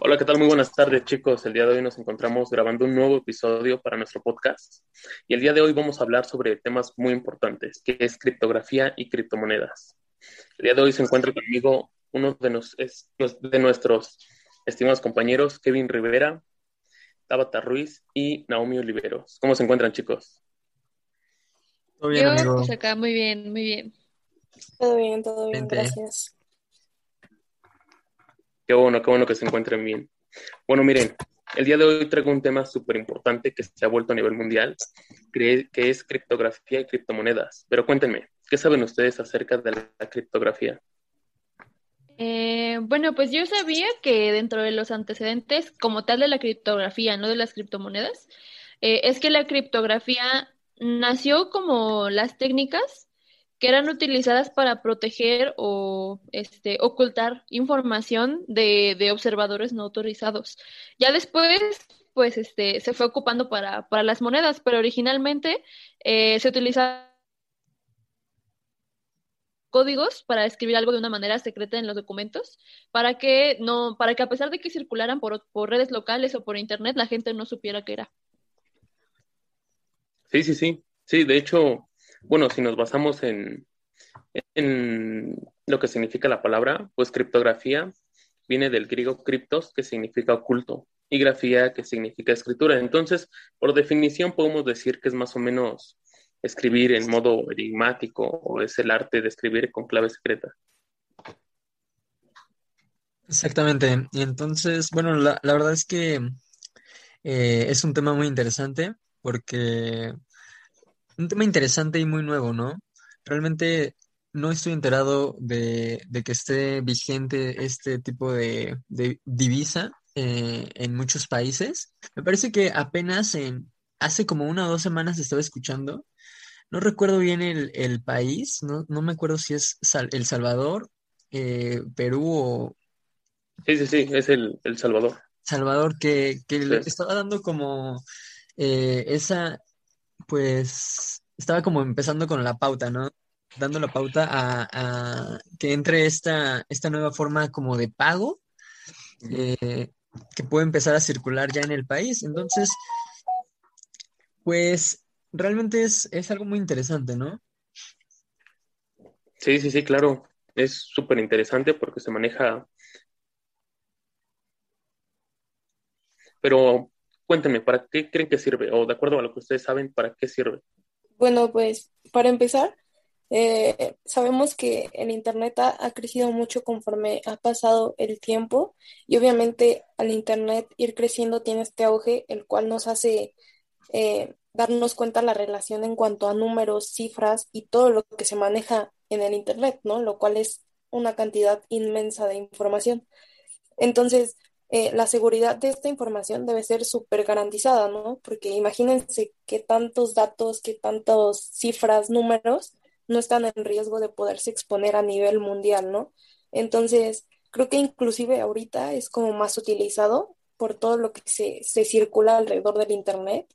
Hola, ¿qué tal? Muy buenas tardes, chicos. El día de hoy nos encontramos grabando un nuevo episodio para nuestro podcast. Y el día de hoy vamos a hablar sobre temas muy importantes, que es criptografía y criptomonedas. El día de hoy se encuentra conmigo uno de, de nuestros estimados compañeros, Kevin Rivera, Tabata Ruiz y Naomi Oliveros. ¿Cómo se encuentran, chicos? Todo bien, amigo. Pues acá muy bien, muy bien. Todo bien, todo bien, gracias. Qué bueno, qué bueno que se encuentren bien. Bueno, miren, el día de hoy traigo un tema súper importante que se ha vuelto a nivel mundial, que es criptografía y criptomonedas. Pero cuéntenme, ¿qué saben ustedes acerca de la criptografía? Eh, bueno, pues yo sabía que dentro de los antecedentes, como tal de la criptografía, no de las criptomonedas, eh, es que la criptografía nació como las técnicas que eran utilizadas para proteger o este, ocultar información de, de observadores no autorizados. Ya después, pues, este, se fue ocupando para, para las monedas, pero originalmente eh, se utilizaba códigos para escribir algo de una manera secreta en los documentos, para que no, para que a pesar de que circularan por, por redes locales o por internet, la gente no supiera qué era. Sí, sí, sí. Sí, de hecho, bueno, si nos basamos en, lo que significa la palabra, pues criptografía viene del griego criptos, que significa oculto, y grafía, que significa escritura. Entonces, por definición, podemos decir que es más o menos escribir en modo enigmático o es el arte de escribir con clave secreta. Exactamente. Entonces, bueno, la, verdad es que eh, es un tema muy interesante porque un tema interesante y muy nuevo, ¿no? Realmente no estoy enterado de, que esté vigente este tipo de, divisa eh, en muchos países. Me parece que apenas en, hace como una o dos semanas estaba escuchando, no recuerdo bien el, país, no, me acuerdo si es El Salvador, eh, Perú o... Sí, sí, sí, es el, Salvador. Salvador, que, que le estaba dando como eh, esa, pues estaba como empezando con la pauta, ¿no? Dando la pauta a, que entre esta, esta nueva forma como de pago eh, que puede empezar a circular ya en el país. Entonces, pues realmente es, es algo muy interesante, ¿no? Sí, sí, sí, claro. Es súper interesante porque se maneja. Pero Cuéntenme, ¿para qué creen que sirve? O de acuerdo a lo que ustedes saben, ¿para qué sirve? Bueno, pues para empezar, eh, sabemos que el Internet ha, crecido mucho conforme ha pasado el tiempo y obviamente al Internet ir creciendo tiene este auge, el cual nos hace eh, darnos cuenta la relación en cuanto a números, cifras y todo lo que se maneja en el Internet, ¿no? Lo cual es una cantidad inmensa de información. Entonces, eh, la seguridad de esta información debe ser súper garantizada, ¿no? Porque imagínense qué tantos datos, qué tantas cifras, números no están en riesgo de poderse exponer a nivel mundial, ¿no? Entonces, creo que inclusive ahorita es como más utilizado por todo lo que se, se circula alrededor del Internet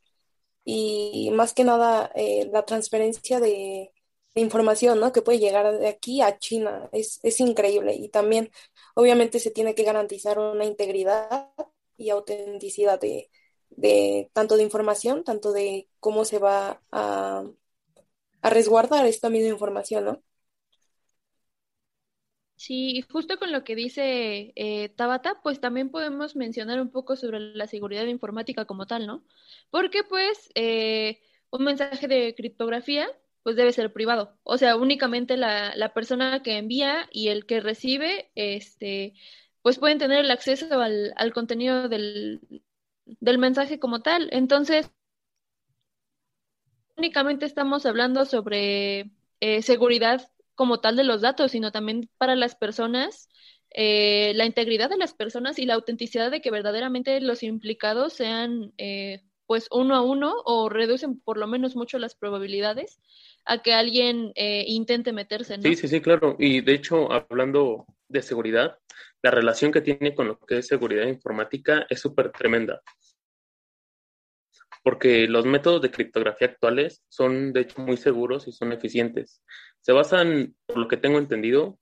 y más que nada eh, la transferencia de, de información, ¿no? Que puede llegar de aquí a China. Es, es increíble. Y también, obviamente, se tiene que garantizar una integridad y autenticidad de, de tanto de información, tanto de cómo se va a, a resguardar esta misma información, ¿no? Sí, justo con lo que dice eh, Tabata, pues también podemos mencionar un poco sobre la seguridad informática como tal, ¿no? Porque pues eh, un mensaje de criptografía pues debe ser privado. O sea, únicamente la, la persona que envía y el que recibe, este, pues pueden tener el acceso al, al contenido del, del mensaje como tal. Entonces, únicamente estamos hablando sobre eh, seguridad como tal de los datos, sino también para las personas, eh, la integridad de las personas y la autenticidad de que verdaderamente los implicados sean eh, pues uno a uno o reducen por lo menos mucho las probabilidades a que alguien eh, intente meterse, ¿no? Sí, sí, sí, claro. Y de hecho, hablando de seguridad, la relación que tiene con lo que es seguridad informática es súper tremenda. Porque los métodos de criptografía actuales son, de hecho, muy seguros y son eficientes. Se basan, por lo que tengo entendido,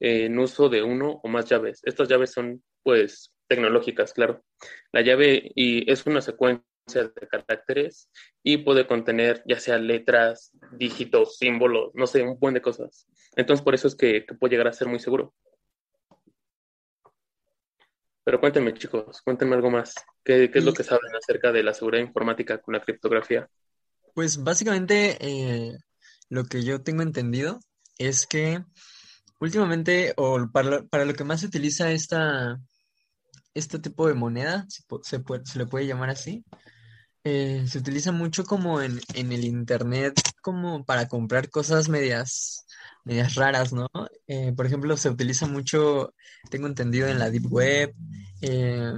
en uso de uno o más llaves. Estas llaves son, pues, tecnológicas, claro. La llave y es una secuencia de caracteres y puede contener ya sea letras, dígitos, símbolos, no sé, un buen de cosas. Entonces, por eso es que, puede llegar a ser muy seguro. Pero cuéntenme, chicos, cuéntenme algo más. ¿Qué, es lo que saben acerca de la seguridad informática con la criptografía? Pues básicamente eh, lo que yo tengo entendido es que últimamente, o para para lo que más se utiliza esta, este tipo de moneda, se, se le puede llamar así, eh, se utiliza mucho como en, el internet, como para comprar cosas medias, medias raras, ¿no? Eh, por ejemplo, se utiliza mucho, tengo entendido, en la Deep Web, eh,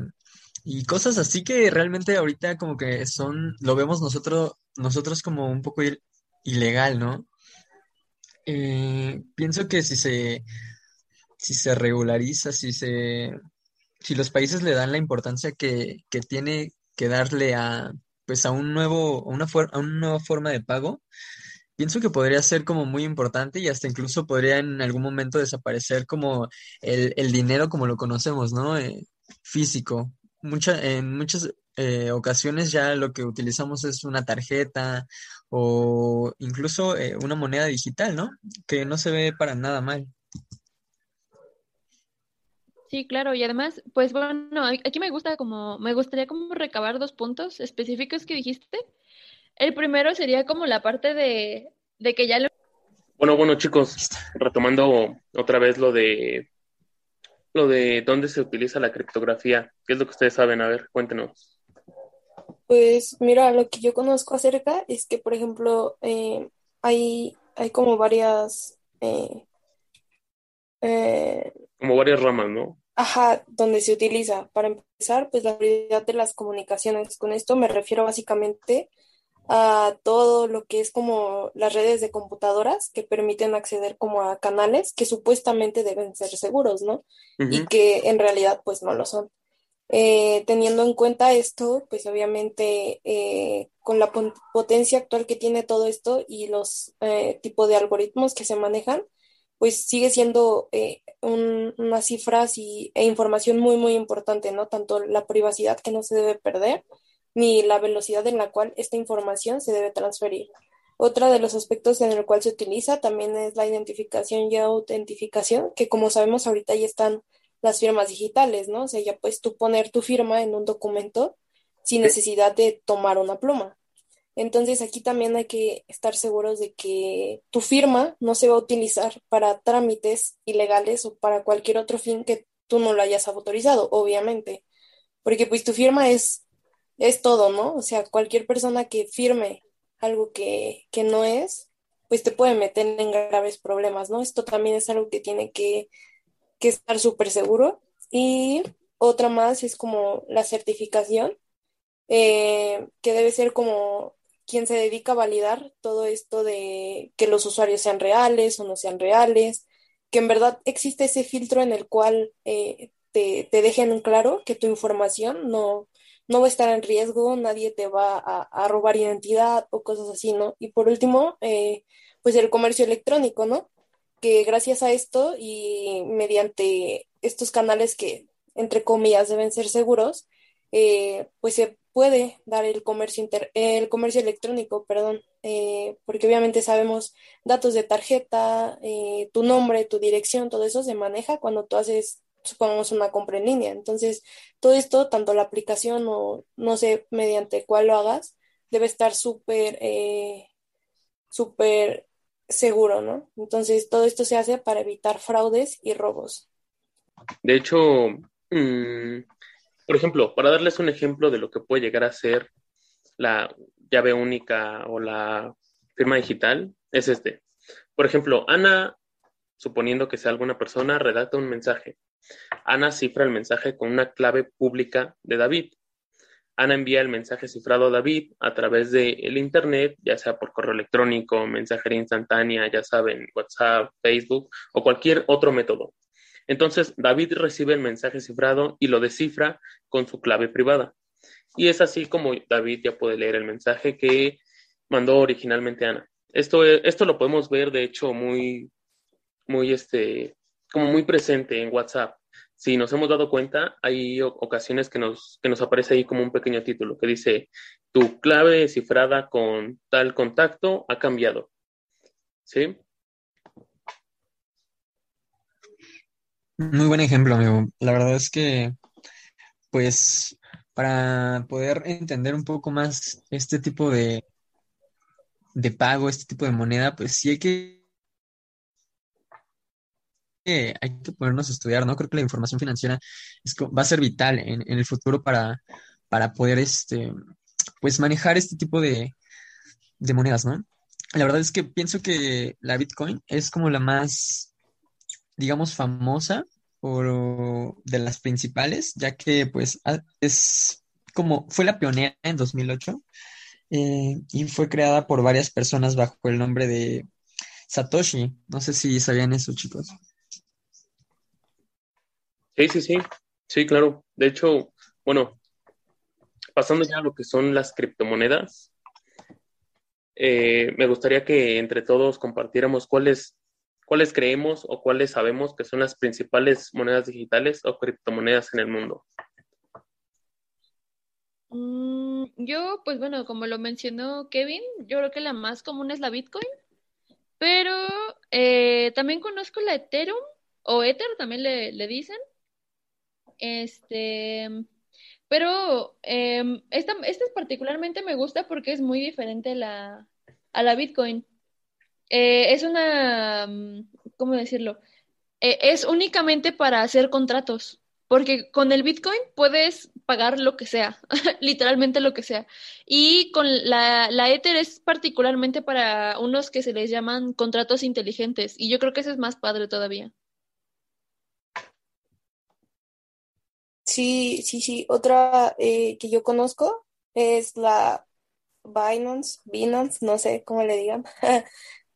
y cosas así que realmente ahorita como que son, lo vemos nosotros, nosotros como un poco ilegal, ¿no? pienso que si se, si se regulariza, si se si los países le dan la importancia que, tiene que darle a, pues a un nuevo, a una, a una nueva forma de pago, pienso que podría ser como muy importante y hasta incluso podría en algún momento desaparecer como el, dinero como lo conocemos, ¿no? Eh, físico. Mucha, en muchas eh, ocasiones ya lo que utilizamos es una tarjeta o incluso eh, una moneda digital, ¿no? Que no se ve para nada mal. Sí, claro, y además, pues bueno, aquí me gusta como, me gustaría como recabar dos puntos específicos que dijiste. El primero sería como la parte de, de que ya lo... Bueno, bueno, chicos, retomando otra vez lo de lo de dónde se utiliza la criptografía, ¿qué es lo que ustedes saben? A ver, cuéntenos. Pues mira, lo que yo conozco acerca es que, por ejemplo, eh, hay, hay como varias eh, eh, Como varias ramas, ¿no? Ajá, donde se utiliza. Para empezar, pues la prioridad de las comunicaciones. Con esto me refiero básicamente a todo lo que es como las redes de computadoras que permiten acceder como a canales que supuestamente deben ser seguros, ¿no? Y que en realidad pues no lo son. Eh, teniendo en cuenta esto, pues obviamente eh, con la potencia actual que tiene todo esto y los tipos de algoritmos que se manejan, pues sigue siendo eh, unas cifras y, e información muy, muy importante, ¿no? Tanto la privacidad que no se debe perder, ni la velocidad en la cual esta información se debe transferir. Otro de los aspectos en el cual se utiliza también es la identificación y autentificación, que como sabemos ahorita ya están las firmas digitales, ¿no? O sea, ya puedes tú poner tu firma en un documento sin necesidad de tomar una pluma. Entonces aquí también hay que estar seguros de que tu firma no se va a utilizar para trámites ilegales o para cualquier otro fin que tú no lo hayas autorizado, obviamente. Porque pues tu firma es, es todo, ¿no? O sea, cualquier persona que firme algo que, que no es, pues te puede meter en graves problemas, ¿no? Esto también es algo que tiene que, que estar súper seguro. Y otra más es como la certificación, eh, que debe ser como quien se dedica a validar todo esto de que los usuarios sean reales o no sean reales, que en verdad existe ese filtro en el cual eh, te, te, dejen claro que tu información no, no va a estar en riesgo, nadie te va a, robar identidad o cosas así, ¿no? Y por último, eh, pues el comercio electrónico, ¿no? Que gracias a esto y mediante estos canales que, entre comillas, deben ser seguros, eh, pues se puede dar el comercio, el comercio electrónico, perdón, eh, porque obviamente sabemos datos de tarjeta, eh, tu nombre, tu dirección, todo eso se maneja cuando tú haces, supongamos, una compra en línea. Entonces, todo esto, tanto la aplicación o no sé mediante cuál lo hagas, debe estar súper, eh, súper seguro, ¿no? Entonces, todo esto se hace para evitar fraudes y robos. De hecho, mm, por ejemplo, para darles un ejemplo de lo que puede llegar a ser la llave única o la firma digital, es este. Por ejemplo, Ana, suponiendo que sea alguna persona, redacta un mensaje. Ana cifra el mensaje con una clave pública de David. Ana envía el mensaje cifrado a David a través del el Internet, ya sea por correo electrónico, mensajería instantánea, ya saben, WhatsApp, Facebook o cualquier otro método. Entonces, David recibe el mensaje cifrado y lo descifra con su clave privada. Y es así como David ya puede leer el mensaje que mandó originalmente Ana. Esto, esto lo podemos ver, de hecho, muy, muy este, como muy presente en WhatsApp. Si nos hemos dado cuenta, hay ocasiones que nos, que nos aparece ahí como un pequeño título que dice, tu clave cifrada con tal contacto ha cambiado. ¿Sí? Muy buen ejemplo, amigo. La verdad es que, pues, para poder entender un poco más este tipo de, de pago, este tipo de moneda, pues sí hay que, hay que ponernos a estudiar, ¿no? Creo que la información financiera es, va a ser vital en, en el futuro para, para poder, este, pues, manejar este tipo de, de monedas, ¿no? La verdad es que pienso que la Bitcoin es como la más digamos, famosa o de las principales, ya que pues es como fue la pionera en 2008 eh, y fue creada por varias personas bajo el nombre de Satoshi. No sé si sabían eso, chicos. Sí, sí, sí, sí, claro. De hecho, bueno, pasando ya a lo que son las criptomonedas, eh, me gustaría que entre todos compartiéramos cuáles ¿Cuáles creemos o cuáles sabemos que son las principales monedas digitales o criptomonedas en el mundo? Mm, yo, pues bueno, como lo mencionó Kevin, yo creo que la más común es la Bitcoin, pero eh, también conozco la Ethereum o Ether, también le, dicen. Este, pero em, esta, esta particularmente me gusta porque es muy diferente la, a la Bitcoin. Eh, es una, mm, ¿cómo decirlo? Eh, es únicamente para hacer contratos, porque con el Bitcoin puedes pagar lo que sea, literalmente lo que sea. Y con la, la Ether es particularmente para unos que se les llaman contratos inteligentes, y yo creo que ese es más padre todavía. Sí, sí, sí. Otra eh, que yo conozco es la Binance, Binance, no sé cómo le digan,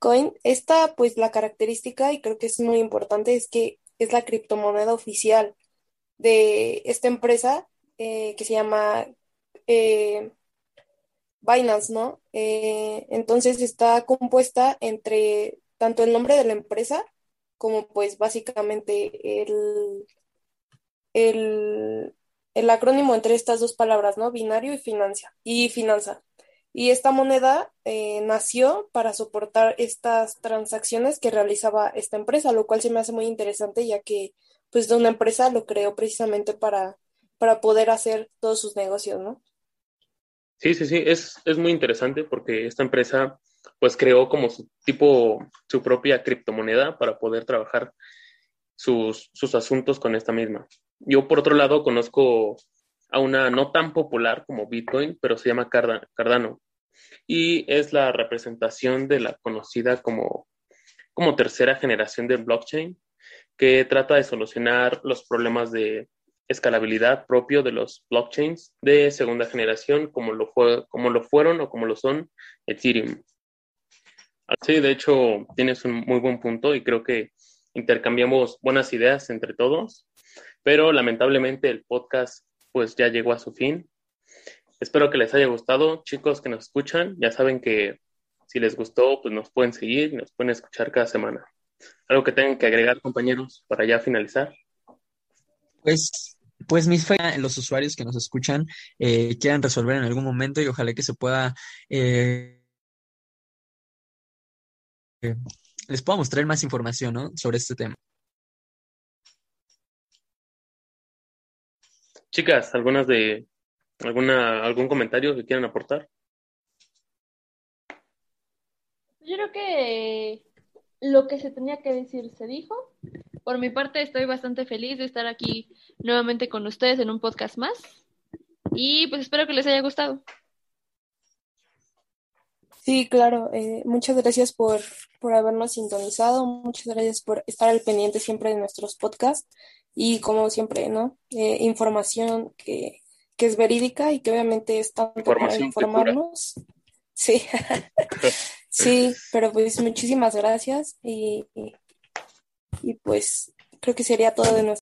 Coin, esta pues la característica, y creo que es muy importante, es que es la criptomoneda oficial de esta empresa eh, que se llama eh, Binance, ¿no? Eh, entonces está compuesta entre tanto el nombre de la empresa como pues básicamente el, el, el acrónimo entre estas dos palabras, ¿no? Binario y financia, y finanza. Y esta moneda eh, nació para soportar estas transacciones que realizaba esta empresa, lo cual se me hace muy interesante ya que pues una empresa lo creó precisamente para, para poder hacer todos sus negocios, ¿no? Sí, sí, sí, es, es muy interesante porque esta empresa pues creó como su tipo, su propia criptomoneda para poder trabajar sus, sus asuntos con esta misma. Yo por otro lado conozco a una no tan popular como Bitcoin, pero se llama Cardano. Y es la representación de la conocida como, como tercera generación del blockchain, que trata de solucionar los problemas de escalabilidad propio de los blockchains de segunda generación, como lo, fue, como lo fueron o como lo son Ethereum. Así, de hecho, tienes un muy buen punto y creo que intercambiamos buenas ideas entre todos, pero lamentablemente el podcast pues ya llegó a su fin. Espero que les haya gustado, chicos que nos escuchan. Ya saben que si les gustó, pues nos pueden seguir, nos pueden escuchar cada semana. ¿Algo que tengan que agregar, compañeros, para ya finalizar? Pues, pues mis fe, los usuarios que nos escuchan eh, quieran resolver en algún momento y ojalá que se pueda eh, les pueda mostrar más información ¿no? sobre este tema. Chicas, algunas de alguna algún comentario que quieran aportar. Yo creo que lo que se tenía que decir se dijo. Por mi parte, estoy bastante feliz de estar aquí nuevamente con ustedes en un podcast más. Y pues espero que les haya gustado. Sí, claro. Eh, muchas gracias por, por habernos sintonizado. Muchas gracias por estar al pendiente siempre de nuestros podcasts y como siempre, ¿no? Eh, información que, que, es verídica y que obviamente es tanto para informarnos. Sí, sí, pero pues muchísimas gracias y, y, y, pues creo que sería todo de nuestra